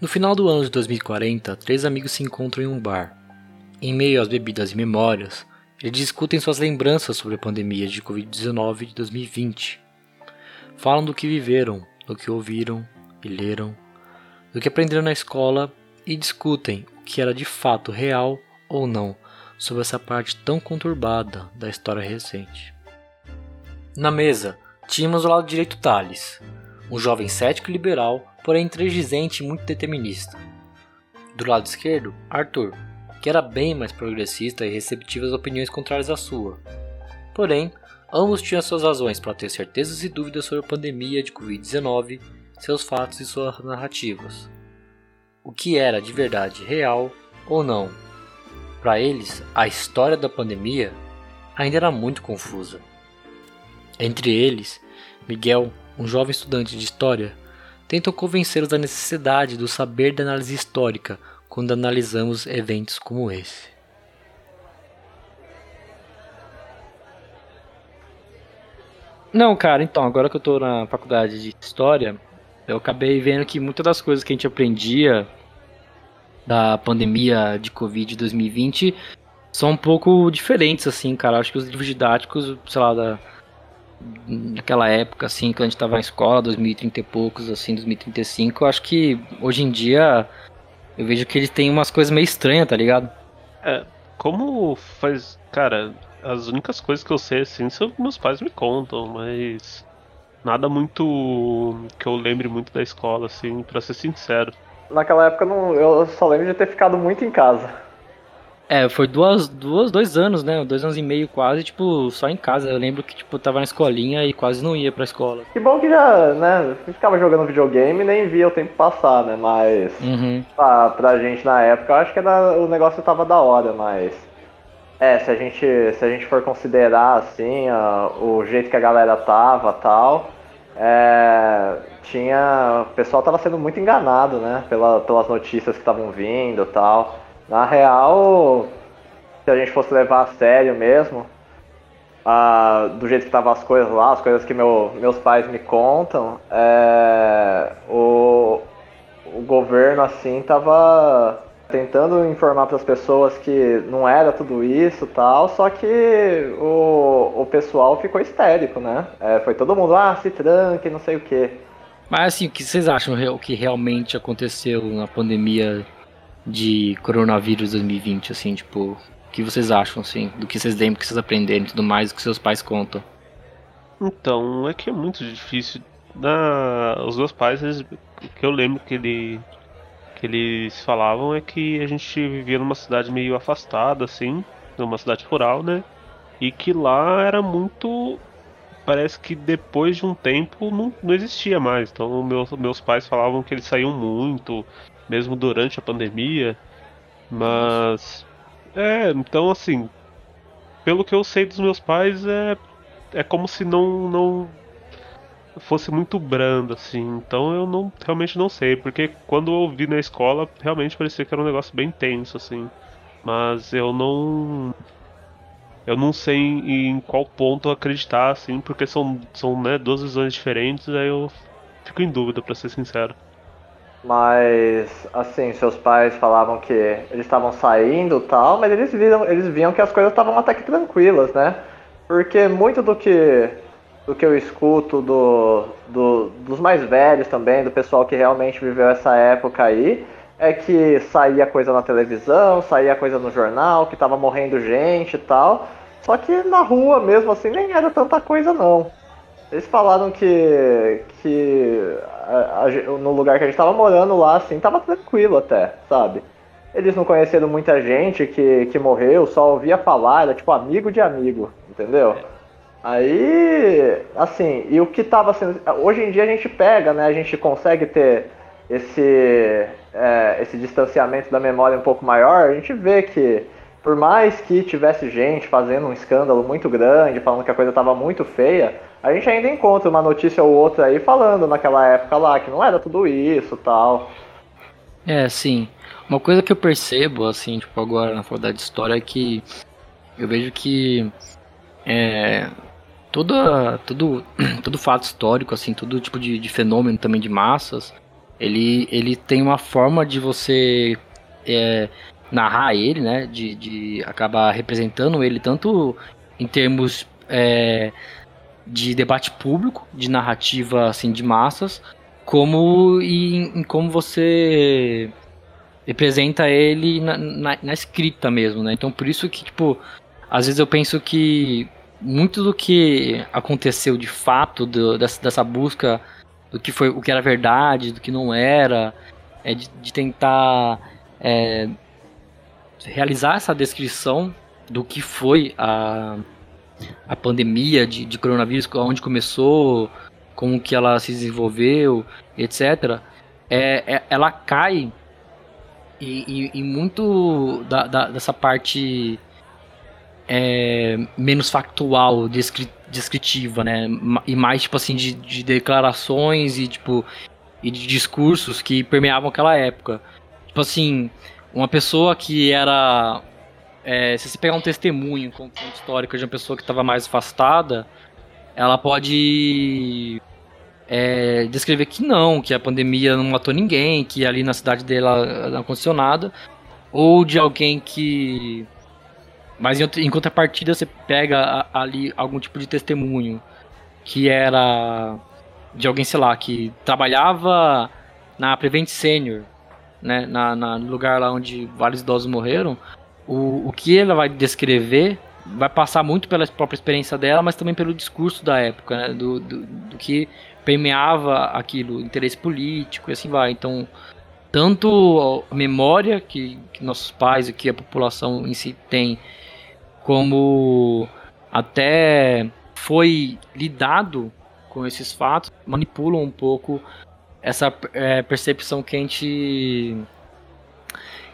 No final do ano de 2040, três amigos se encontram em um bar. Em meio às bebidas e memórias, eles discutem suas lembranças sobre a pandemia de Covid-19 de 2020. Falam do que viveram, do que ouviram e leram, do que aprenderam na escola e discutem o que era de fato real ou não sobre essa parte tão conturbada da história recente. Na mesa, tínhamos ao lado direito Thales, um jovem cético liberal, porém intransigente e muito determinista. Do lado esquerdo, Arthur, que era bem mais progressista e receptivo às opiniões contrárias à sua. Porém, ambos tinham suas razões para ter certezas e dúvidas sobre a pandemia de Covid-19, seus fatos e suas narrativas. O que era de verdade real ou não? Para eles, a história da pandemia ainda era muito confusa. Entre eles, Miguel, um jovem estudante de história, tentam convencê-los da necessidade do saber da análise histórica quando analisamos eventos como esse. Não, cara, então, agora que eu tô na faculdade de História, eu acabei vendo que muitas das coisas que a gente aprendia da pandemia de Covid 2020 são um pouco diferentes, assim, cara. Acho que os livros didáticos, sei lá, da, naquela época, assim, que a gente tava na escola, 2030 e poucos, assim, 2035, eu acho que hoje em dia eu vejo que eles têm umas coisas meio estranhas, tá ligado? É, como faz. Cara, as únicas coisas que eu sei, assim, são que meus pais me contam, mas. Nada muito. que eu lembre muito da escola, assim, pra ser sincero. Naquela época não, eu só lembro de ter ficado muito em casa. É, foi duas, duas, dois anos, né? Dois anos e meio quase, tipo, só em casa. Eu lembro que, tipo, tava na escolinha e quase não ia pra escola. Que bom que já, né? Ficava jogando videogame e nem via o tempo passar, né? Mas uhum. pra, pra gente na época, eu acho que era, o negócio tava da hora, mas. É, se a gente, se a gente for considerar assim, o jeito que a galera tava tal, é, tinha. O pessoal tava sendo muito enganado, né? Pela, pelas notícias que estavam vindo tal. Na real, se a gente fosse levar a sério mesmo, do jeito que estavam as coisas lá, as coisas que meu, meus pais me contam, é, o, o governo assim tava tentando informar para as pessoas que não era tudo isso tal, só que o, o pessoal ficou histérico, né? É, foi todo mundo, ah, se tranque, não sei o quê. Mas assim, o que vocês acham o que realmente aconteceu na pandemia de coronavírus 2020, assim, tipo, o que vocês acham, assim, do que vocês lembram, que vocês aprenderam e tudo mais, do que seus pais contam? Então, é que é muito difícil. Na... Os meus pais, eles... o que eu lembro que, ele... que eles falavam é que a gente vivia numa cidade meio afastada, assim, numa cidade rural, né? E que lá era muito. Parece que depois de um tempo não, não existia mais. Então, meus, meus pais falavam que eles saíam muito, mesmo durante a pandemia. Mas. É, então assim. Pelo que eu sei dos meus pais, é, é como se não, não fosse muito brando, assim. Então eu não realmente não sei. Porque quando eu ouvi na escola, realmente parecia que era um negócio bem tenso, assim. Mas eu não. Eu não sei em, em qual ponto acreditar, assim, porque são, são né, duas visões diferentes, aí eu fico em dúvida, para ser sincero. Mas, assim, seus pais falavam que eles estavam saindo tal, mas eles viram, eles viam que as coisas estavam até que tranquilas, né? Porque muito do que, do que eu escuto do, do, dos mais velhos também, do pessoal que realmente viveu essa época aí, é que saía coisa na televisão, saía coisa no jornal, que tava morrendo gente e tal. Só que na rua mesmo assim nem era tanta coisa não. Eles falaram que, que a, a, no lugar que a gente tava morando lá, assim, tava tranquilo até, sabe? Eles não conheceram muita gente que, que morreu, só ouvia falar, era tipo amigo de amigo, entendeu? Aí, assim, e o que tava sendo. Hoje em dia a gente pega, né? A gente consegue ter esse, é, esse distanciamento da memória um pouco maior, a gente vê que por mais que tivesse gente fazendo um escândalo muito grande, falando que a coisa estava muito feia, a gente ainda encontra uma notícia ou outra aí falando naquela época lá que não era tudo isso tal. É, sim. Uma coisa que eu percebo, assim, tipo, agora na faculdade de história é que eu vejo que é, todo, todo, todo fato histórico, assim, todo tipo de, de fenômeno também de massas, Ele, ele tem uma forma de você é, narrar ele, né? De, de acabar representando ele tanto em termos é, de debate público, de narrativa assim de massas, como em, em como você representa ele na, na, na, escrita mesmo, né? Então por isso que tipo às vezes eu penso que muito do que aconteceu de fato do, dessa, dessa busca do que foi o que era verdade, do que não era, é de, de tentar é, realizar essa descrição do que foi a, a pandemia de, de coronavírus, onde começou, como que ela se desenvolveu, etc. É, é ela cai e, e, e muito da, da, dessa parte é, menos factual, descri descritiva, né? E mais, tipo assim, de, de declarações e, tipo, e de discursos que permeavam aquela época. Tipo assim, uma pessoa que era. É, se você pegar um testemunho com histórico de uma pessoa que estava mais afastada, ela pode é, descrever que não, que a pandemia não matou ninguém, que ali na cidade dela não aconteceu nada, ou de alguém que mas em contrapartida você pega ali algum tipo de testemunho que era de alguém, sei lá, que trabalhava na Prevent Senior, né, na, na lugar lá onde vários idosos morreram, o, o que ela vai descrever vai passar muito pela própria experiência dela, mas também pelo discurso da época, né, do, do, do que permeava aquilo, interesse político e assim vai. Então, tanto a memória que, que nossos pais e que a população em si tem como até foi lidado com esses fatos, manipulam um pouco essa é, percepção que a gente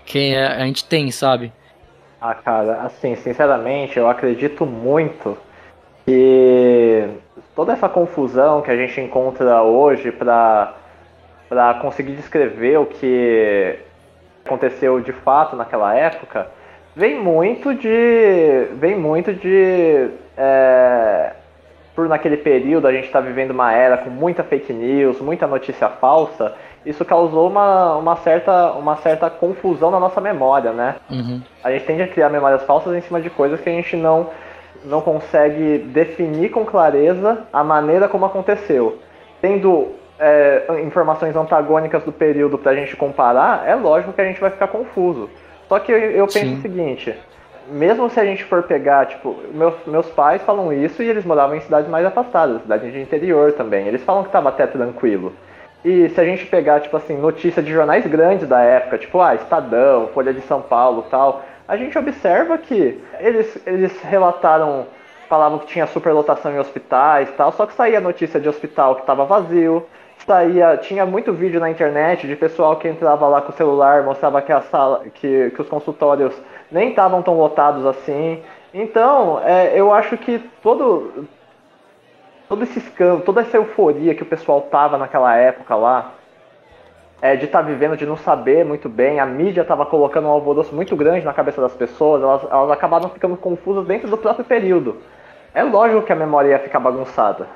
que a gente tem, sabe? Ah, cara, assim, sinceramente, eu acredito muito que toda essa confusão que a gente encontra hoje para para conseguir descrever o que aconteceu de fato naquela época vem muito de. vem muito de. É, por naquele período a gente está vivendo uma era com muita fake news, muita notícia falsa, isso causou uma, uma, certa, uma certa confusão na nossa memória, né? Uhum. A gente tende a criar memórias falsas em cima de coisas que a gente não, não consegue definir com clareza a maneira como aconteceu. Tendo é, informações antagônicas do período para a gente comparar, é lógico que a gente vai ficar confuso. Só que eu, eu penso Sim. o seguinte, mesmo se a gente for pegar, tipo, meus, meus pais falam isso e eles moravam em cidades mais afastadas, cidades de interior também. Eles falam que estava até tranquilo. E se a gente pegar, tipo assim, notícia de jornais grandes da época, tipo, ah, Estadão, Folha de São Paulo tal, a gente observa que eles, eles relataram, falavam que tinha superlotação em hospitais tal, só que saía notícia de hospital que estava vazio, saía, tinha muito vídeo na internet de pessoal que entrava lá com o celular, mostrava que a sala, que, que os consultórios nem estavam tão lotados assim. Então, é, eu acho que todo, todo esse escândalo, toda essa euforia que o pessoal tava naquela época lá, é, de estar tá vivendo, de não saber muito bem, a mídia estava colocando um alvoroço muito grande na cabeça das pessoas, elas, elas acabaram ficando confusas dentro do próprio período. É lógico que a memória ia ficar bagunçada.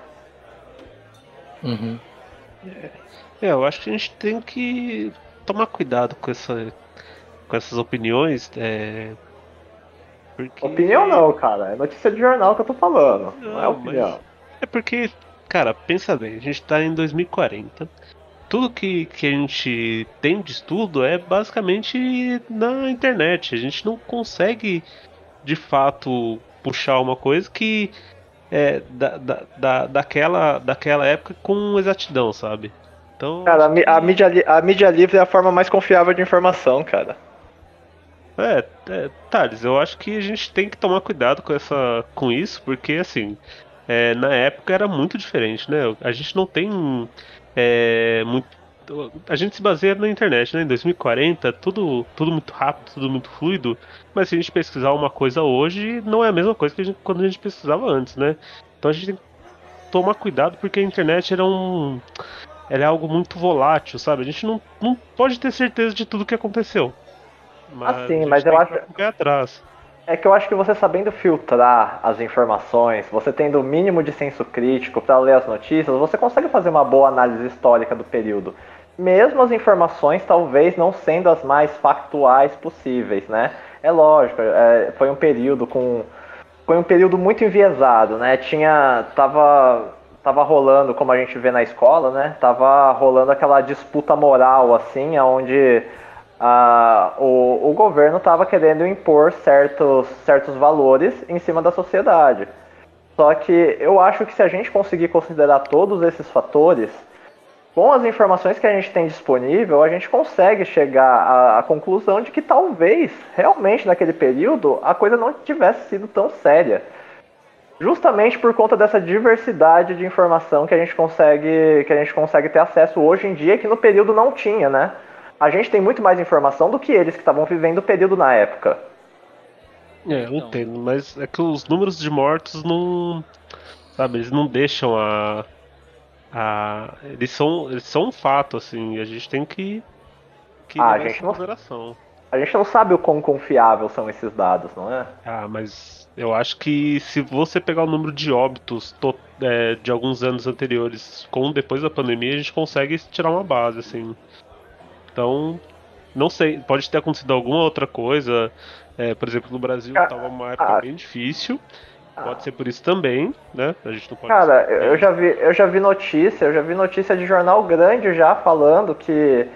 Uhum. É, eu acho que a gente tem que tomar cuidado com, essa, com essas opiniões. É, porque... Opinião não, cara. É notícia de jornal que eu tô falando. Não, não é opinião. É porque, cara, pensa bem, a gente tá em 2040. Tudo que, que a gente tem de estudo é basicamente na internet. A gente não consegue de fato puxar uma coisa que é, da, da, da, daquela, daquela época com exatidão, sabe? Então, cara, a, a, mídia, a mídia livre é a forma mais confiável de informação, cara. É, é, Thales, eu acho que a gente tem que tomar cuidado com, essa, com isso, porque assim, é, na época era muito diferente, né? A gente não tem é, muito, a gente se baseia na internet, né? Em 2040, tudo, tudo muito rápido, tudo muito fluido. Mas se a gente pesquisar uma coisa hoje, não é a mesma coisa que a gente, quando a gente pesquisava antes, né? Então a gente tem que tomar cuidado porque a internet era um. Ela é algo muito volátil, sabe? A gente não, não pode ter certeza de tudo que aconteceu. Mas assim, mas eu acho. Que atrás. É que eu acho que você sabendo filtrar as informações, você tendo o mínimo de senso crítico para ler as notícias, você consegue fazer uma boa análise histórica do período. mesmo as informações talvez não sendo as mais factuais possíveis, né? É lógico, é, foi um período com foi um período muito enviesado, né? Tinha tava tava rolando, como a gente vê na escola, né? Tava rolando aquela disputa moral assim, onde a, o, o governo estava querendo impor certos, certos valores em cima da sociedade. Só que eu acho que se a gente conseguir considerar todos esses fatores, com as informações que a gente tem disponível, a gente consegue chegar à, à, conclusão de que talvez, realmente naquele período, a coisa não tivesse sido tão séria. Justamente por conta dessa diversidade de informação que a gente consegue, que a gente consegue ter acesso hoje em dia, que no período não tinha, né? A gente tem muito mais informação do que eles que estavam vivendo o período na época. É, eu entendo, mas é que os números de mortos não. Sabe, eles não deixam a ah, eles são eles são um fato assim, a gente tem que que ah, a gente não, consideração. A gente não sabe o quão confiável são esses dados, não é? Ah, mas eu acho que se você pegar o número de óbitos to, é, de alguns anos anteriores com depois da pandemia, a gente consegue tirar uma base, assim. Então, não sei, pode ter acontecido alguma outra coisa. É, por exemplo, no Brasil estava ah, uma época ah, bem difícil. Pode ser por isso também, né? A gente não pode Cara, eu já vi, eu já vi notícia, eu já vi notícia de jornal grande já falando que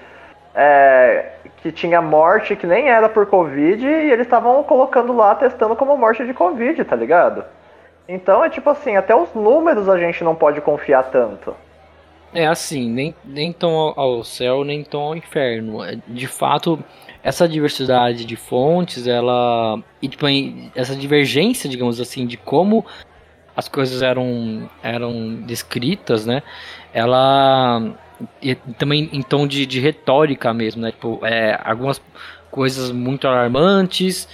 é, que tinha morte que nem era por Covid e eles estavam colocando lá, testando como morte de Covid, tá ligado? Então é tipo assim, até os números a gente não pode confiar tanto. É assim, nem, nem tão ao céu, nem tão ao inferno. É, de fato, essa diversidade de fontes, ela. E tipo, essa divergência, digamos assim, de como as coisas eram, eram descritas, né? Ela. E também em tom de, de retórica mesmo, né? Tipo, é, algumas coisas muito alarmantes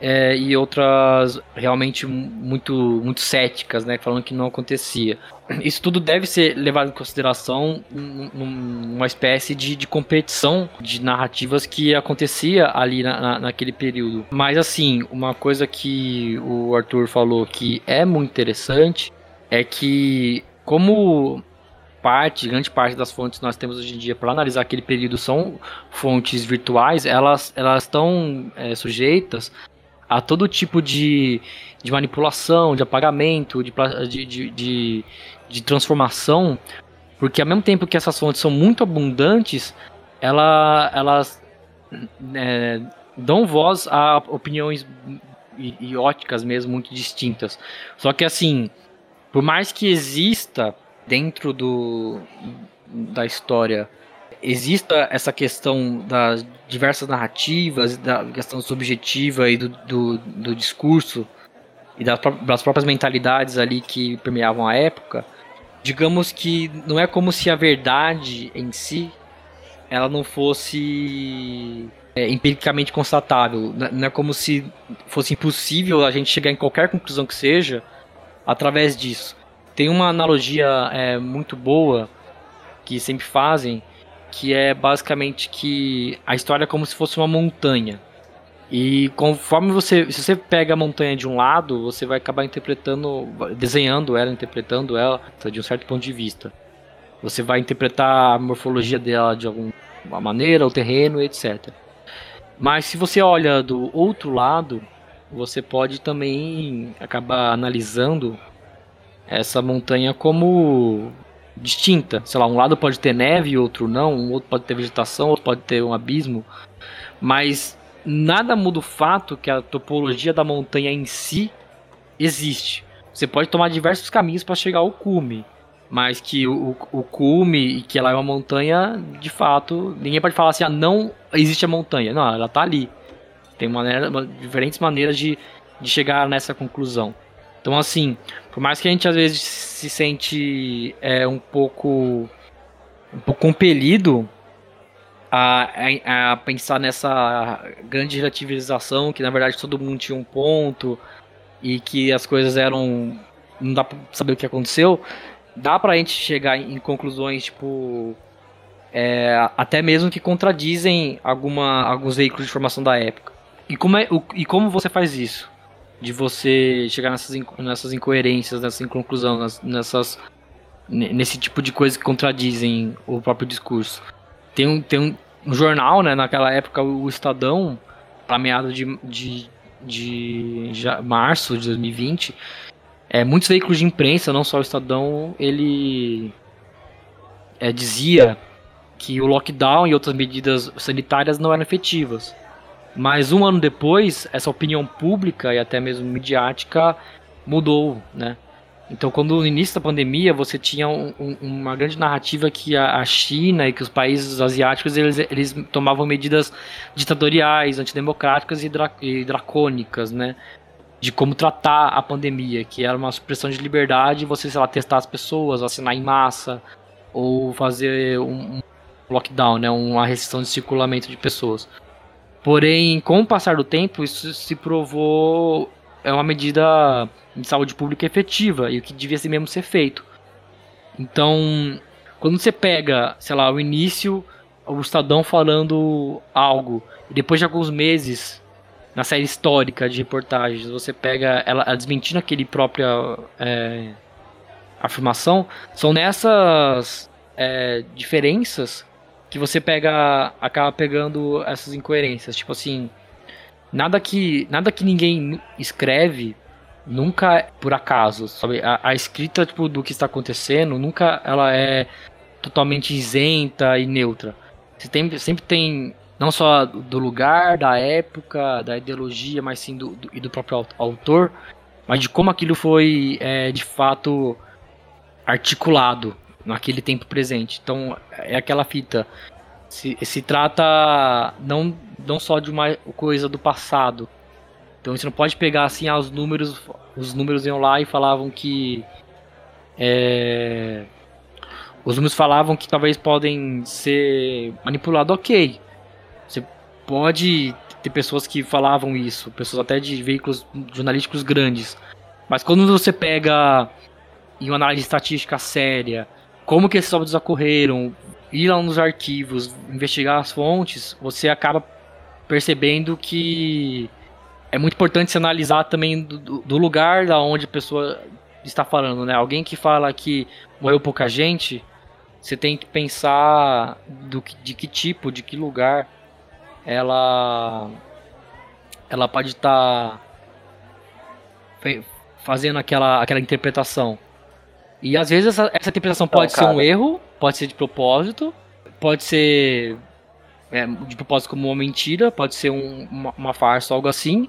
é, e outras realmente muito, muito céticas, né? Falando que não acontecia. Isso tudo deve ser levado em consideração numa espécie de, de competição de narrativas que acontecia ali na, na, naquele período. Mas assim, uma coisa que o Arthur falou que é muito interessante é que como parte, grande parte das fontes que nós temos hoje em dia para analisar aquele período são fontes virtuais, elas elas estão é, sujeitas a todo tipo de, de manipulação, de apagamento, de, de, de, de, transformação, porque ao mesmo tempo que essas fontes são muito abundantes, ela, elas é, dão voz a opiniões ióticas mesmo, muito distintas. Só que assim, por mais que exista dentro do, da história exista essa questão das diversas narrativas, da questão subjetiva e do, do, do discurso e das, das, próprias mentalidades ali que permeavam a época, digamos que não é como se a verdade em si ela não fosse é, empiricamente constatável. Não é como se fosse impossível a gente chegar em qualquer conclusão que seja através disso. Tem uma analogia é, muito boa que sempre fazem, que é basicamente que a história é como se fosse uma montanha. E conforme você, se você pega a montanha de um lado, você vai acabar interpretando, desenhando ela, interpretando ela de um certo ponto de vista. Você vai interpretar a morfologia dela de alguma maneira, o terreno, etc. Mas se você olha do outro lado, você pode também acabar analisando essa montanha como distinta. Sei lá, um lado pode ter neve outro não, um outro pode ter vegetação, outro pode ter um abismo, mas nada muda o fato que a topologia da montanha em si existe. Você pode tomar diversos caminhos para chegar ao cume, mas que o, o, cume e que ela é uma montanha, de fato, ninguém pode falar assim, ah, não existe a montanha. Não, ela está ali. Tem maneira, diferentes maneiras de, de chegar nessa conclusão. Então, assim, por mais que a gente às vezes se sente é, um pouco um pouco compelido a, a, pensar nessa grande relativização, que na verdade todo mundo tinha um ponto e que as coisas eram. não dá pra saber o que aconteceu, dá pra gente chegar em conclusões, tipo. É, até mesmo que contradizem alguma, alguns veículos de informação da época. E como, é, o, e como você faz isso? De você chegar nessas, nessas incoerências, nessa inconclusão, nessas, nesse tipo de coisas que contradizem o próprio discurso. tem um, tem um, um jornal, né, naquela época, o Estadão, para meados de, de, de já, março de 2020, é, muitos veículos de imprensa, não só o Estadão, ele é, dizia que o lockdown e outras medidas sanitárias não eram efetivas. Mas um ano depois, essa opinião pública e até mesmo midiática mudou, né? Então, quando no início da pandemia você tinha um, um, uma grande narrativa que a, a, China e que os países asiáticos eles, eles tomavam medidas ditatoriais, antidemocráticas e, dra, e dracônicas, né? De como tratar a pandemia, que era uma supressão de liberdade, você, sei lá, testar as pessoas, vacinar em massa, ou fazer um, um lockdown, né? Uma restrição de circulamento de pessoas. Porém, com o passar do tempo, isso se provou é uma medida de saúde pública efetiva e o que devia ser mesmo ser feito. Então, quando você pega, sei lá, o início, o Estadão falando algo, e depois de alguns meses, na série histórica de reportagens, você pega ela, ela desmentindo aquele própria é, afirmação, são nessas é, diferenças que você pega acaba pegando essas incoerências. Tipo assim, nada que nada que ninguém escreve nunca é por acaso, sabe? A, a, escrita tipo, do que está acontecendo nunca ela é totalmente isenta e neutra. Você tem, sempre tem não só do lugar, da época, da ideologia, mas sim do, do e do próprio autor, mas de como aquilo foi é, de fato articulado naquele tempo presente. Então é aquela fita. Se, se trata não, não só de uma coisa do passado, então você não pode pegar assim ah, os números, os números iam lá e falavam que é, os números falavam que talvez podem ser manipulados, ok. Você pode ter pessoas que falavam isso, pessoas até de veículos jornalísticos grandes. Mas quando você pega em uma análise estatística séria, como que esses óbitos ocorreram, ir lá nos arquivos, investigar as fontes, você acaba percebendo que é muito importante se analisar também do, do, lugar da onde a pessoa está falando, né? Alguém que fala que morreu pouca gente, você tem que pensar do que, de que tipo, de que lugar ela ela pode estar tá fazendo aquela, aquela interpretação. E às vezes essa, essa interpretação pode ser um erro, pode ser de propósito, pode ser é, de propósito como uma mentira, pode ser um, uma, uma, farsa, algo assim.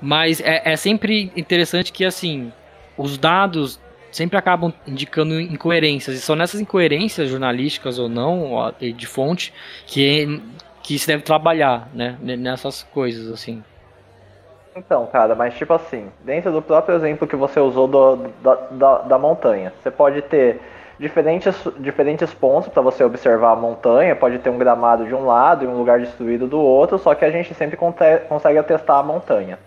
Mas é, é, sempre interessante que, assim, os dados sempre acabam indicando incoerências. E são nessas incoerências jornalísticas ou não, de fonte, que, que se deve trabalhar, né? Nessas coisas, assim. Então, cara, mas tipo assim, dentro do próprio exemplo que você usou do, da, da, da montanha, você pode ter diferentes, diferentes pontos para você observar a montanha. Pode ter um gramado de um lado e um lugar destruído do outro, só que a gente sempre consegue atestar a montanha.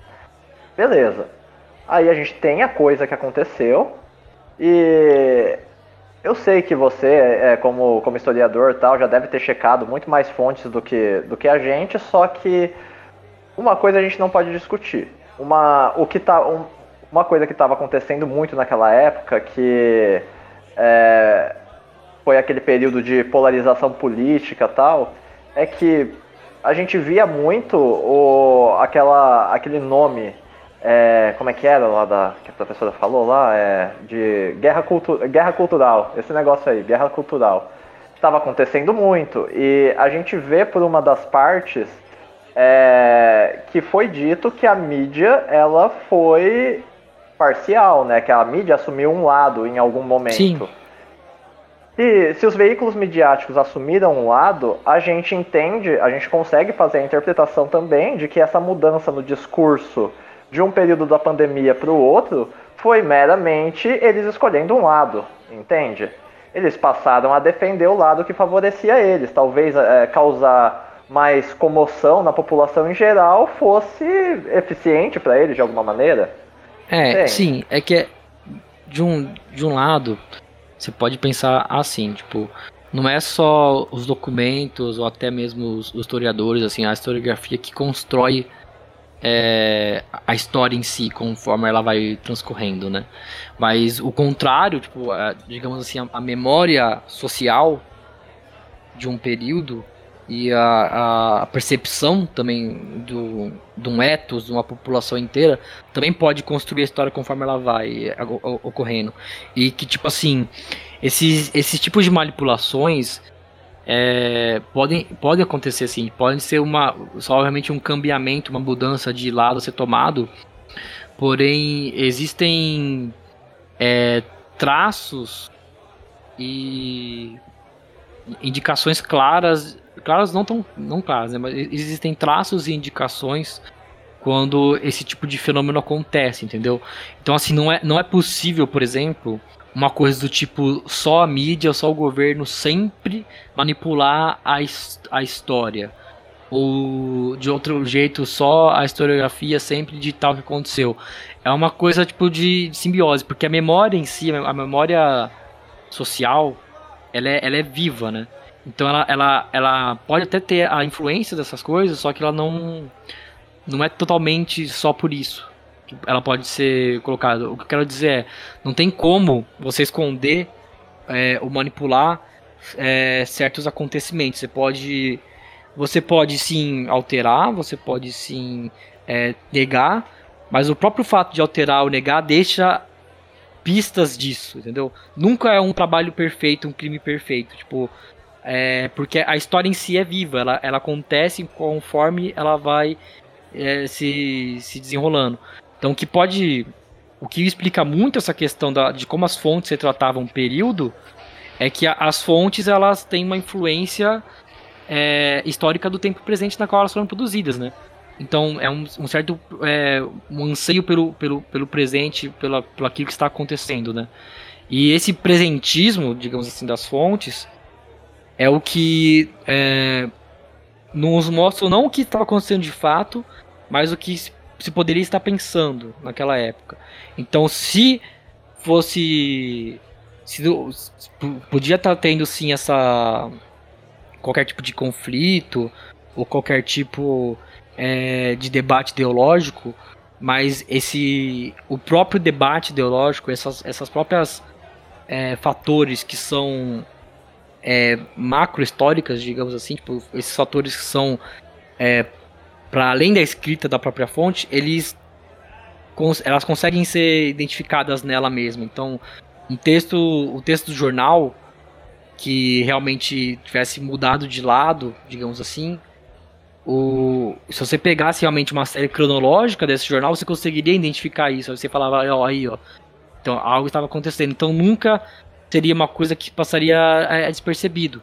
Beleza. Aí a gente tem a coisa que aconteceu e eu sei que você, é, como, como historiador tal, já deve ter checado muito mais fontes do que, do que a gente, só que uma coisa a gente não pode discutir. Uma, o que tá, um, uma coisa que estava acontecendo muito naquela época, que é, foi aquele período de polarização política tal, é que a gente via muito o, aquela, aquele nome, é, como é que era lá da que a professora falou lá, é, de guerra, cultu guerra cultural, esse negócio aí, guerra cultural. Estava acontecendo muito e a gente vê por uma das partes é, que foi dito que a mídia ela foi parcial, né? Que a mídia assumiu um lado em algum momento. Sim. E se os veículos midiáticos assumiram um lado, a gente entende, a gente consegue fazer a interpretação também de que essa mudança no discurso de um período da pandemia para o outro foi meramente eles escolhendo um lado, entende? Eles passaram a defender o lado que favorecia eles, talvez é, causar mais comoção na população em geral fosse eficiente para eles de alguma maneira. É, sim, é que é, de um, de um lado você pode pensar assim, tipo, não é só os documentos ou até mesmo os, os historiadores, assim, a historiografia que constrói é, a história em si, conforme ela vai transcorrendo, né? Mas o contrário, tipo, a, digamos assim, a, a, memória social de um período e a, a percepção também do, de um ethos, de uma população inteira, também pode construir a história conforme ela vai ocorrendo. E que, tipo assim, esses, esses tipos de manipulações é, podem, podem acontecer assim, podem ser uma, só obviamente um cambiamento, uma mudança de lado a ser tomado, porém existem é, traços e indicações claras claras não tão não claras, né, mas existem traços e indicações quando esse tipo de fenômeno acontece, entendeu? Então assim, não é, não é possível, por exemplo, uma coisa do tipo só a mídia, só o governo sempre manipular a, a história. Ou de outro jeito, só a historiografia sempre de tal que aconteceu. É uma coisa tipo de simbiose, porque a memória em si, a memória social, ela é, ela é viva, né? Então ela, ela, ela pode até ter a influência dessas coisas, só que ela não, não é totalmente só por isso. Ela pode ser colocada. O que eu quero dizer é, não tem como você esconder é, ou manipular é, certos acontecimentos. Você pode, você pode sim alterar, você pode sim é, negar, mas o próprio fato de alterar ou negar deixa pistas disso, entendeu? Nunca é um trabalho perfeito, um crime perfeito. Tipo, é, porque a história em si é viva, ela, ela acontece conforme ela vai é, se, se desenrolando. Então, o que pode. O que explica muito essa questão da, de como as fontes retratavam o período é que a, as fontes elas têm uma influência é, histórica do tempo presente na qual elas foram produzidas, né? Então é um, um certo é, um anseio pelo, pelo, pelo presente, pela, pelo aquilo que está acontecendo, né? E esse presentismo, digamos assim, das fontes é o que é, nos mostra não o que estava acontecendo de fato, mas o que se poderia estar pensando naquela época. Então, se fosse. Se, podia estar tendo sim essa. qualquer tipo de conflito, ou qualquer tipo é, de debate ideológico, mas esse. o próprio debate ideológico, essas, essas próprias é, fatores que são é, macro-históricas, digamos assim, tipo, esses fatores que são é, para além da escrita da própria fonte, eles elas conseguem ser identificadas nela mesma. Então, um texto, o texto do jornal que realmente tivesse mudado de lado, digamos assim, o, se você pegasse realmente uma série cronológica desse jornal, você conseguiria identificar isso. Você falava, ó, aí, ó. Então, algo estava acontecendo. Então, nunca seria uma coisa que passaria é, despercebido.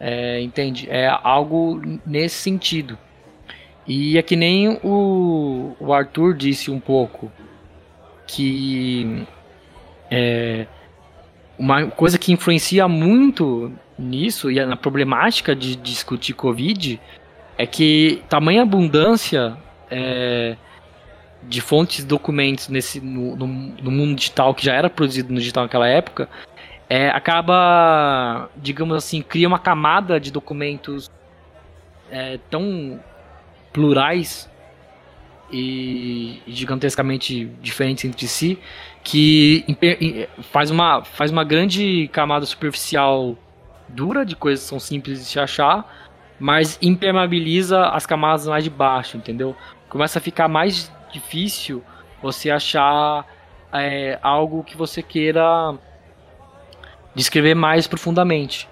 É, entende? É algo nesse sentido. E é que nem o, o Arthur disse um pouco que é, uma coisa que influencia muito nisso e na problemática de discutir Covid é que tamanha abundância é, de fontes documentos nesse no, no, no, mundo digital que já era produzido no digital naquela época é, acaba digamos assim cria uma camada de documentos é, tão plurais e gigantescamente diferentes entre si que faz uma faz uma grande camada superficial dura de coisas que são simples de se achar mas impermeabiliza as camadas mais de baixo entendeu? Começa a ficar mais difícil você achar é, algo que você queira descrever mais profundamente.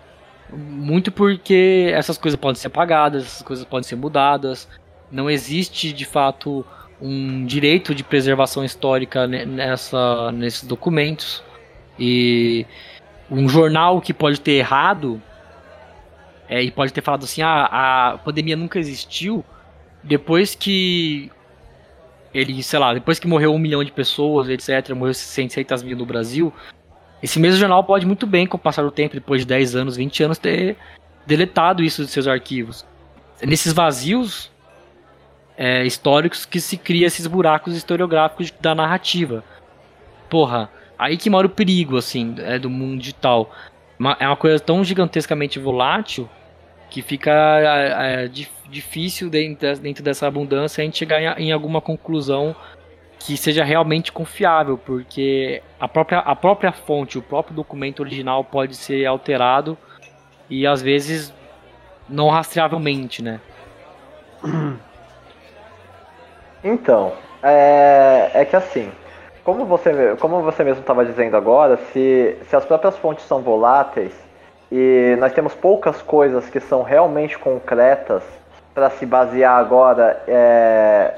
Muito porque essas coisas podem ser apagadas, essas coisas podem ser mudadas. Não existe de fato um direito de preservação histórica nessa, nesses documentos. E um jornal que pode ter errado é, e pode ter falado assim: ah, a pandemia nunca existiu. Depois que ele, sei lá, depois que morreu um milhão de pessoas, etc., morreu 600 mil no Brasil, esse mesmo jornal pode muito bem, com o passar do tempo, depois de 10 anos, 20 anos, ter deletado isso de seus arquivos. Nesses vazios é, históricos que se cria esses buracos historiográficos da narrativa. Porra, aí que mora o perigo, assim, é, do mundo digital. É uma coisa tão gigantescamente volátil que fica é, é, difícil dentro, dentro dessa abundância a gente chegar em, em, alguma conclusão que seja realmente confiável, porque a própria, a própria fonte, o próprio documento original pode ser alterado e às vezes não rastreavelmente, né? Então, é, é que assim, como você, como você mesmo estava dizendo agora, se, se as próprias fontes são voláteis e nós temos poucas coisas que são realmente concretas para se basear agora, é,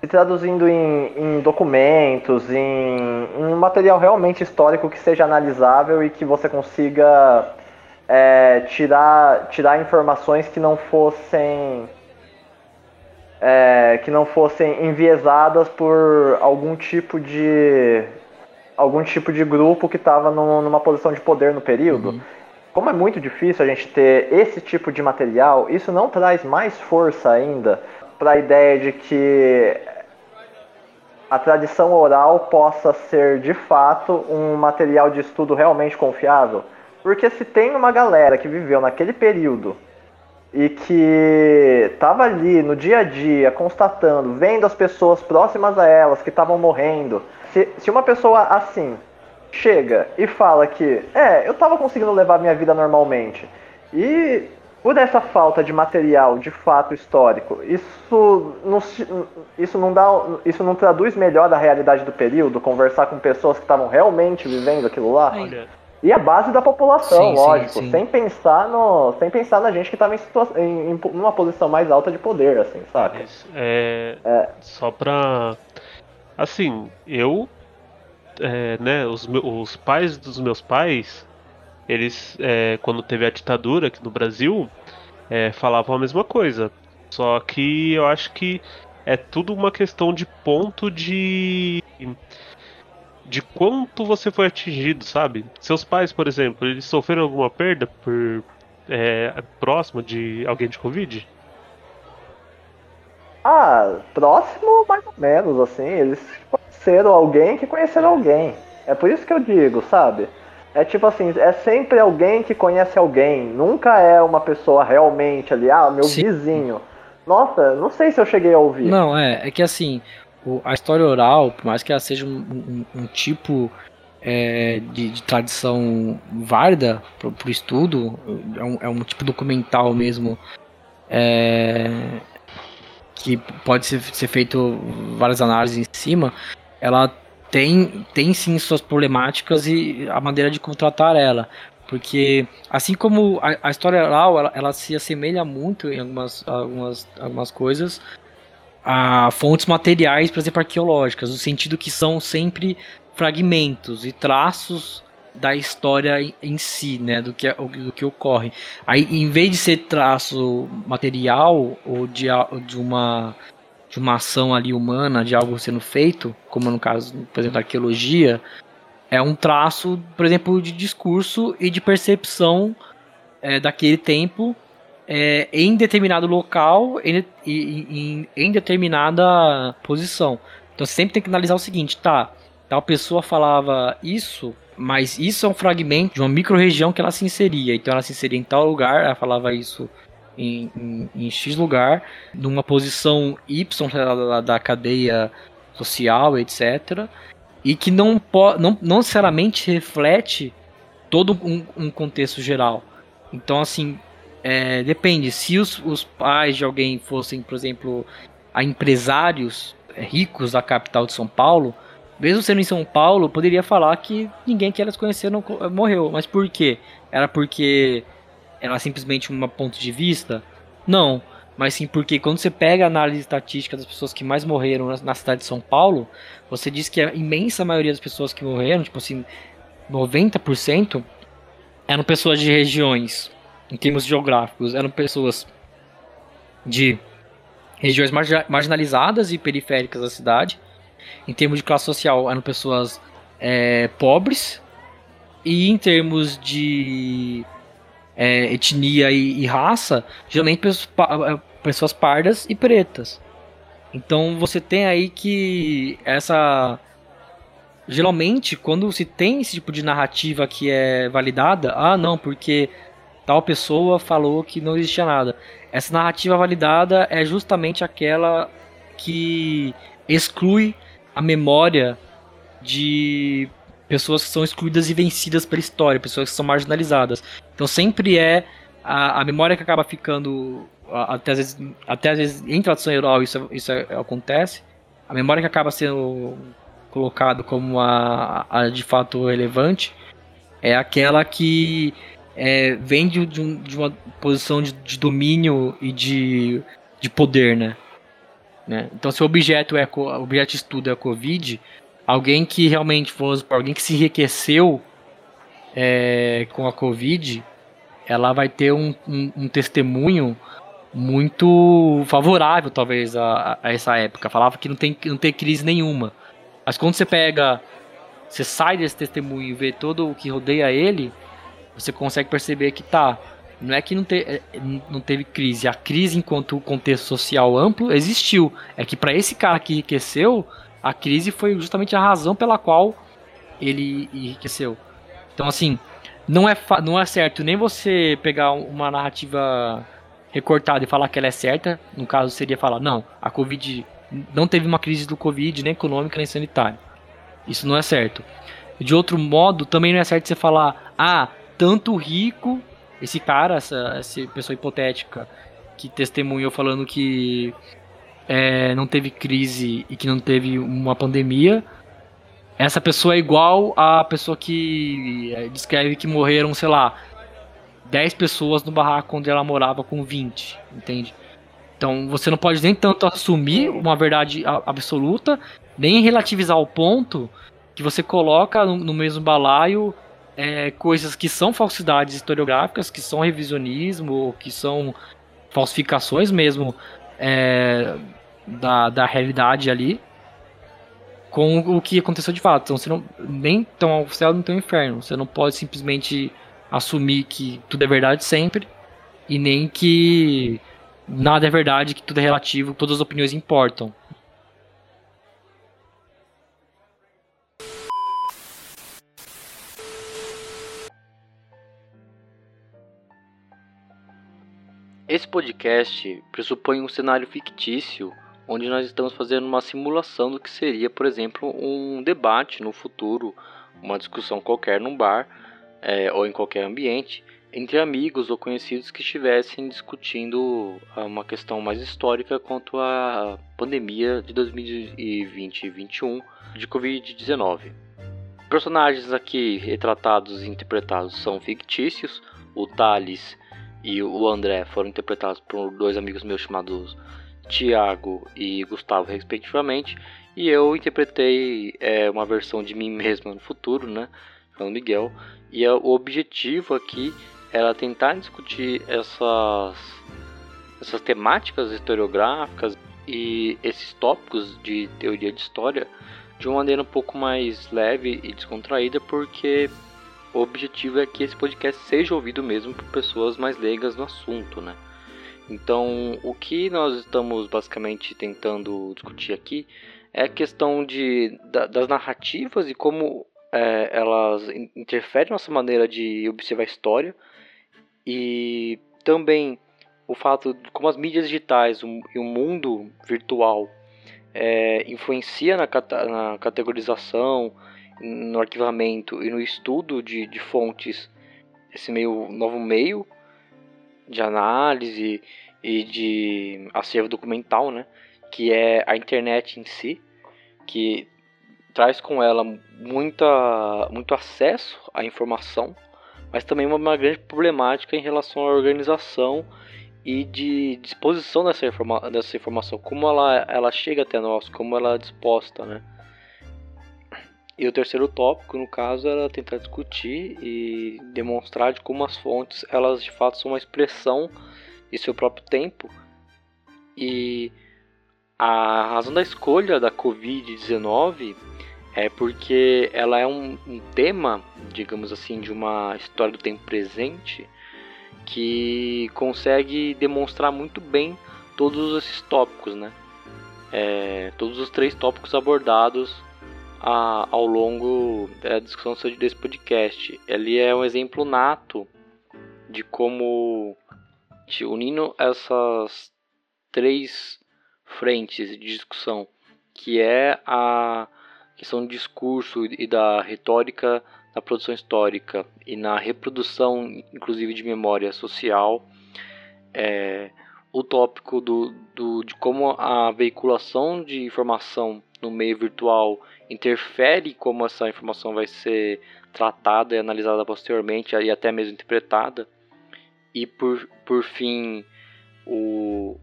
se traduzindo em, em documentos, em, em, material realmente histórico que seja analisável e que você consiga é, tirar, tirar informações que não fossem é, que não fossem enviesadas por algum tipo de algum tipo de grupo que estava numa posição de poder no período. Uhum. Como é muito difícil a gente ter esse tipo de material, isso não traz mais força ainda para a ideia de que a tradição oral possa ser de fato um material de estudo realmente confiável. Porque se tem uma galera que viveu naquele período e que estava ali no dia a dia, constatando, vendo as pessoas próximas a elas que estavam morrendo. Se, se uma pessoa assim chega e fala que, é, eu estava conseguindo levar minha vida normalmente, e por essa falta de material de fato histórico, isso não, isso não dá, isso não traduz melhor a realidade do período, conversar com pessoas que estavam realmente vivendo aquilo lá? Olha, e a base da população, sim, lógico, sim, sim. sem pensar no, sem pensar na gente que estava em, em, em, uma posição mais alta de poder, assim, sabe? É, é. Só pra, assim, eu, é, né, os, os pais dos meus pais, eles, é, quando teve a ditadura aqui no Brasil, é, falavam a mesma coisa. Só que eu acho que é tudo uma questão de ponto de de quanto você foi atingido, sabe? Seus pais, por exemplo, eles sofreram alguma perda por é, próximo de alguém de Covid? Ah, próximo mais ou menos, assim. Eles conheceram alguém que conheceram alguém. É por isso que eu digo, sabe? É tipo assim, é sempre alguém que conhece alguém. Nunca é uma pessoa realmente ali, ah, meu Sim. vizinho. Nossa, não sei se eu cheguei a ouvir. Não, é, é que assim, a história oral, por mais que ela seja um, um, um tipo é, de, de, tradição válida para o estudo, é um, é um, tipo documental mesmo é, que pode ser, ser feito várias análises em cima, ela tem, tem sim suas problemáticas e a maneira de contratar ela. Porque, assim como a, a história oral, ela, ela, se assemelha muito em algumas, algumas, algumas coisas a fontes materiais, por exemplo, arqueológicas, no sentido que são sempre fragmentos e traços da história em si, né, do que, do que ocorre. Aí, em vez de ser traço material ou de, de uma de uma ação ali humana, de algo sendo feito, como no caso, por exemplo, da arqueologia, é um traço, por exemplo, de discurso e de percepção é, daquele tempo é, em determinado local em, em, em, determinada posição. Então você sempre tem que analisar o seguinte, tá? Tal pessoa falava isso, mas isso é um fragmento de uma micro-região que ela se inseria. Então ela se inseria em tal lugar, ela falava isso em, em, em X lugar, numa posição Y da, da cadeia social, etc. E que não, não, não necessariamente reflete todo um, um contexto geral. Então, assim, é, depende. Se os, os pais de alguém fossem, por exemplo, a empresários ricos da capital de São Paulo, mesmo sendo em São Paulo, poderia falar que ninguém que elas conheceram morreu. Mas por quê? Era porque era simplesmente um ponto de vista? Não. Mas sim porque quando você pega a análise estatística das pessoas que mais morreram na, na cidade de São Paulo, você diz que a imensa maioria das pessoas que morreram, tipo assim, 90%, eram pessoas de regiões em termos geográficos, eram pessoas de regiões marginalizadas e periféricas da cidade. Em termos de classe social, eram pessoas é, pobres. E em termos de é, etnia e, e, raça, geralmente pessoas, é, pessoas pardas e pretas. Então você tem aí que essa. Geralmente, quando se tem esse tipo de narrativa que é validada, ah, não, porque tal pessoa falou que não existia nada. Essa narrativa validada é justamente aquela que exclui a memória de pessoas que são excluídas e vencidas pela história, pessoas que são marginalizadas. Então sempre é a, a memória que acaba ficando até às vezes, até às vezes em tradução oral isso, isso acontece. A memória que acaba sendo colocado como a, a de fato relevante é aquela que é, vem de, de, um, de, uma posição de, de, domínio e de, de poder, né? né? Então, se o objeto é o objeto de estudo é a Covid, alguém que realmente, vamos alguém que se enriqueceu é, com a Covid, ela vai ter um, um, um testemunho muito favorável, talvez, a, a, essa época. Falava que não tem, não tem crise nenhuma. Mas quando você pega, você sai desse testemunho e vê todo o que rodeia ele, você consegue perceber que tá. Não é que não, te, é, não teve crise. A crise, enquanto contexto social amplo, existiu. É que para esse cara que enriqueceu, a crise foi justamente a razão pela qual ele enriqueceu. Então, assim, não é, não é certo nem você pegar uma narrativa recortada e falar que ela é certa. No caso, seria falar: não, a Covid não teve uma crise do Covid, nem econômica, nem sanitária. Isso não é certo. De outro modo, também não é certo você falar: ah, tanto rico, esse cara, essa, essa pessoa hipotética que testemunhou falando que é, não teve crise e que não teve uma pandemia, essa pessoa é igual à pessoa que é, descreve que morreram, sei lá, 10 pessoas no barraco onde ela morava com 20, entende? Então você não pode nem tanto assumir uma verdade absoluta, nem relativizar o ponto que você coloca no, no mesmo balaio é, coisas que são falsidades historiográficas, que são revisionismo, que são falsificações mesmo é, da, da realidade ali, com o que aconteceu de fato. Então você não nem tão ao céu nem tão inferno. Você não pode simplesmente assumir que tudo é verdade sempre e nem que nada é verdade, que tudo é relativo, todas as opiniões importam. Esse podcast pressupõe um cenário fictício onde nós estamos fazendo uma simulação do que seria, por exemplo, um debate no futuro, uma discussão qualquer num bar é, ou em qualquer ambiente entre amigos ou conhecidos que estivessem discutindo uma questão mais histórica quanto à pandemia de 2020 e 2021 de Covid-19. Personagens aqui retratados e interpretados são fictícios. O Thales e o André foram interpretados por dois amigos meus chamados Tiago e Gustavo, respectivamente, e eu interpretei é, uma versão de mim mesmo no futuro, né, falando Miguel, e o objetivo aqui era tentar discutir essas, essas temáticas historiográficas e esses tópicos de teoria de história de uma maneira um pouco mais leve e descontraída, porque o objetivo é que esse podcast seja ouvido mesmo por pessoas mais leigas no assunto, né? Então, o que nós estamos basicamente tentando discutir aqui é a questão de, da, das narrativas e como é, elas interferem nossa maneira de observar a história e também o fato de como as mídias digitais e o mundo virtual é, influencia na, na categorização no arquivamento e no estudo de, de fontes, esse meio novo meio de análise e de acervo documental, né? Que é a internet em si, que traz com ela muita, muito acesso à informação, mas também uma, uma grande problemática em relação à organização e de disposição dessa, informa dessa informação, como ela, ela chega até nós, como ela é disposta, né? E o terceiro tópico, no caso, era tentar discutir e demonstrar de como as fontes, elas de fato são uma expressão de seu próprio tempo. E a razão da escolha da Covid-19 é porque ela é um, um, tema, digamos assim, de uma história do tempo presente que consegue demonstrar muito bem todos esses tópicos, né? É, todos os três tópicos abordados a, ao longo da discussão desse podcast. Ele é um exemplo nato de como, unindo essas três frentes de discussão, que é a questão do discurso e da retórica na produção histórica e na reprodução, inclusive, de memória social, é, o tópico do, do, de como a veiculação de informação no meio virtual interfere como essa informação vai ser tratada e analisada posteriormente e até mesmo interpretada. E por, por fim, o,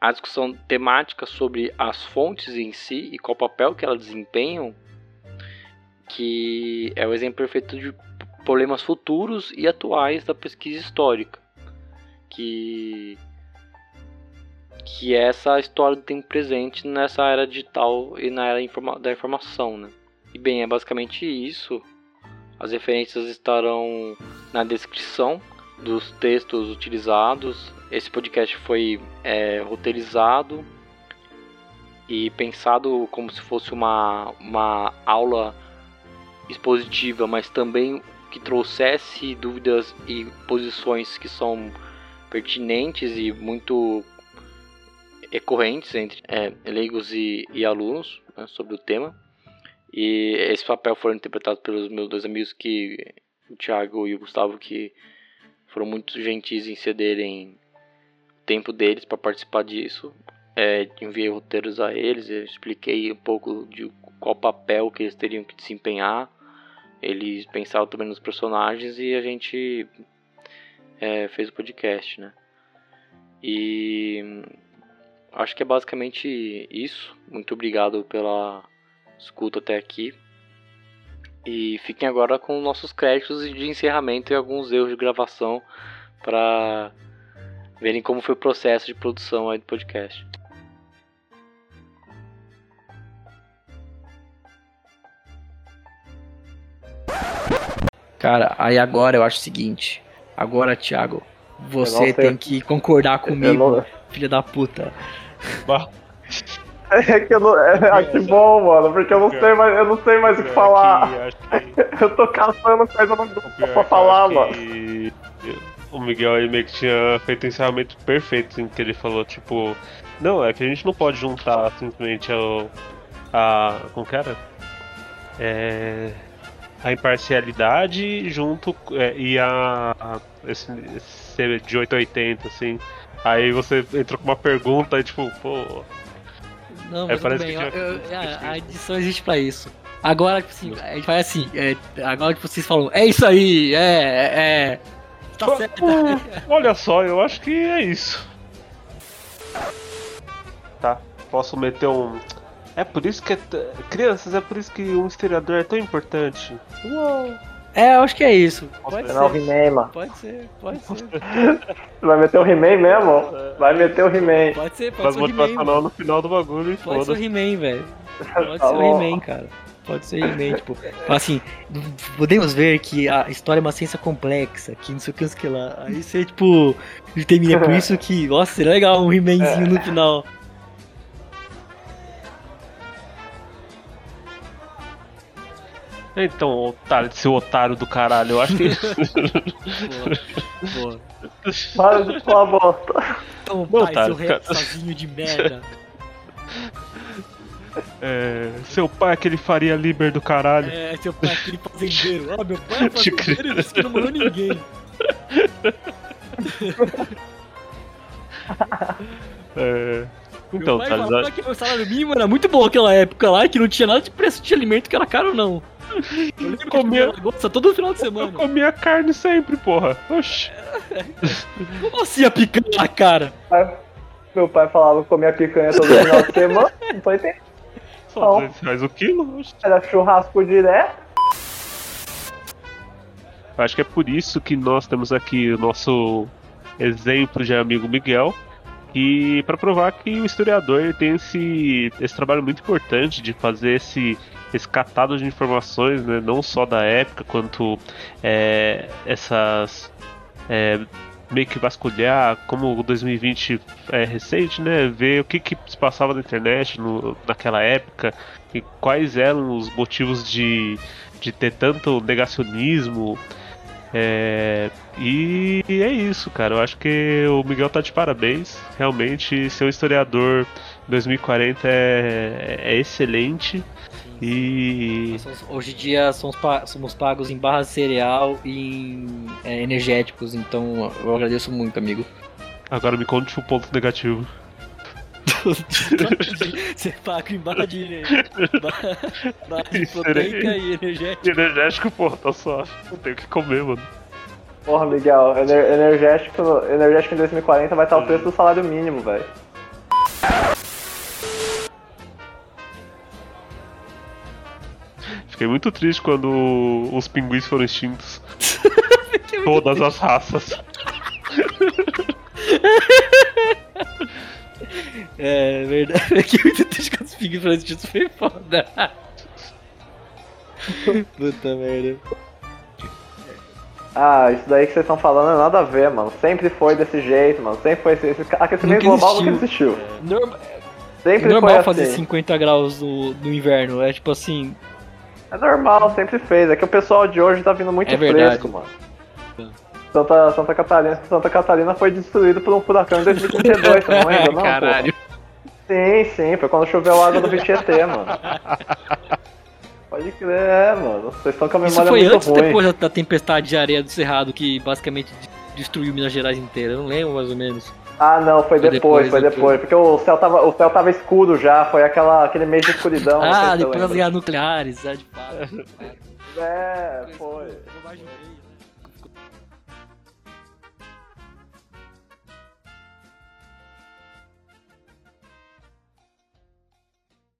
a discussão temática sobre as fontes em si e qual papel que elas desempenham, que é o exemplo perfeito de problemas futuros e atuais da pesquisa histórica, que que é essa história do tempo presente nessa era digital e na era informa da informação, né? E bem, é basicamente isso. As referências estarão na descrição dos textos utilizados. Esse podcast foi é, roteirizado e pensado como se fosse uma, uma aula expositiva, mas também que trouxesse dúvidas e posições que são pertinentes e muito recorrentes entre é, leigos e, e alunos né, sobre o tema. E esse papel foi interpretado pelos meus dois amigos, que o Thiago e o Gustavo, que foram muito gentis em cederem o tempo deles para participar disso. É, enviei roteiros a eles, expliquei um pouco de qual papel que eles teriam que desempenhar. Eles pensaram também nos personagens e a gente é, fez o podcast, né? E acho que é basicamente isso. Muito obrigado pela escuta até aqui. E fiquem agora com nossos créditos de encerramento e alguns erros de gravação para verem como foi o processo de produção aí do podcast. Cara, aí agora eu acho o seguinte. Agora, Thiago, você tem que concordar comigo, não... filha da puta. É que eu não. É, ah, que bom, mano, porque eu não sei mais, eu não sei mais o que falar. Que, eu tô caçando coisa no pra falar, mano. O Miguel aí meio que tinha feito o encerramento perfeito, assim, que ele falou, tipo. Não, é que a gente não pode juntar simplesmente o. A. Como que era? É. A imparcialidade junto. É, e a. a esse, esse de 880, assim. Aí você entrou com uma pergunta e tipo, pô. Não, mas é, parece bem, que tinha... eu, eu, a, a edição existe pra isso. Agora, tipo assim, a gente faz assim, é, agora que vocês falam, é isso aí, é, é. é tá certo. Olha só, eu acho que é isso. Tá, posso meter um. É por isso que é. Crianças, é por isso que um historiador é tão importante. Uou! É, eu acho que é isso. Pode ser. O He-Man, mano. Pode ser, pode ser. Vai meter o He-Man mesmo? Vai meter o He-Man. Pode ser, pode ser o He-Man. no final do bagulho e Pode ser o He-Man, velho. Pode tá ser o He-Man, cara. Pode ser He-Man, tipo, assim, podemos ver que a história é uma ciência complexa, que não sei o que, não sei o que lá. Aí você, tipo, termina por isso que, nossa, seria legal um He-Manzinho no final. Então, otário, seu otário do caralho, eu acho que. boa, boa. Para de falar bosta. Então, pai, otário, seu cara... sozinho de merda. É, seu pai é aquele faria liber do caralho. É, seu pai é aquele fazendeiro. Ó, oh, meu pai é fazendeiro e disse que não morreu ninguém. é. Então, meu pai tá falava que o salário mínimo era muito bom naquela época lá, que não tinha nada de preço de alimento que era caro, não. Eu lembro comia... Gosta todo final de semana. Eu comia carne sempre, porra. Oxi. Como assim a picanha, cara? Meu pai falava que comia picanha todo final de semana. Não tô entendendo. Só faz o quilo? Era churrasco direto. Acho que é por isso que nós temos aqui o nosso exemplo de amigo Miguel. E para provar que o historiador tem esse, esse trabalho muito importante de fazer esse esse catado de informações, né, não só da época, quanto é, essas. É, meio que vasculhar como o 2020 é recente, né? Ver o que, que se passava na internet no, naquela época e quais eram os motivos de, de ter tanto negacionismo. É, e é isso, cara. Eu acho que o Miguel tá de parabéns. Realmente, ser um historiador 2040 é, é excelente. E. Hoje em dia somos, pa somos pagos em barra cereal e em é, energéticos, então eu agradeço muito, amigo. Agora me conte o ponto negativo. Você paga em barra de, barra, barra de proteica e energético. Energético, porra, tá só. Não tenho o que comer, mano. Porra, Miguel, ener energético, energético em 2040 vai estar o preço do salário mínimo, velho. Fiquei muito triste quando os pinguins foram extintos. Todas as raças. É verdade. Triste quando os pinguins foram extintos. Foi foda. Puta merda. Ah, isso daí que vocês estão falando é nada a ver, mano. Sempre foi desse jeito, mano. Sempre foi esse, esse aquecimento Nunca global nunca existiu. Norma- Sempre é normal foi fazer assim. 50 graus no, no inverno. É tipo assim. É normal, sempre fez. É que o pessoal de hoje tá vindo muito É verdade. fresco, mano. Santa, Santa, Catarina, Santa Catarina foi destruído por um furacão em 2032, você não lembra, não? Caralho. porra? Sim, sim, foi quando choveu água do Tietê, mano. Pode crer, é, mano. Vocês estão com a Isso memória foi muito antes ou ruim. depois da, tempestade de areia do Cerrado que basicamente de- destruiu Minas Gerais inteira? Eu não lembro mais ou menos. Ah, não, foi Foi depois, depois, foi depois. depois. Porque o céu, tava, o céu tava escuro já, foi aquela, aquele mês de escuridão. ah, depois das guerras nucleares, é de fato. É, foi. Bobagem feia.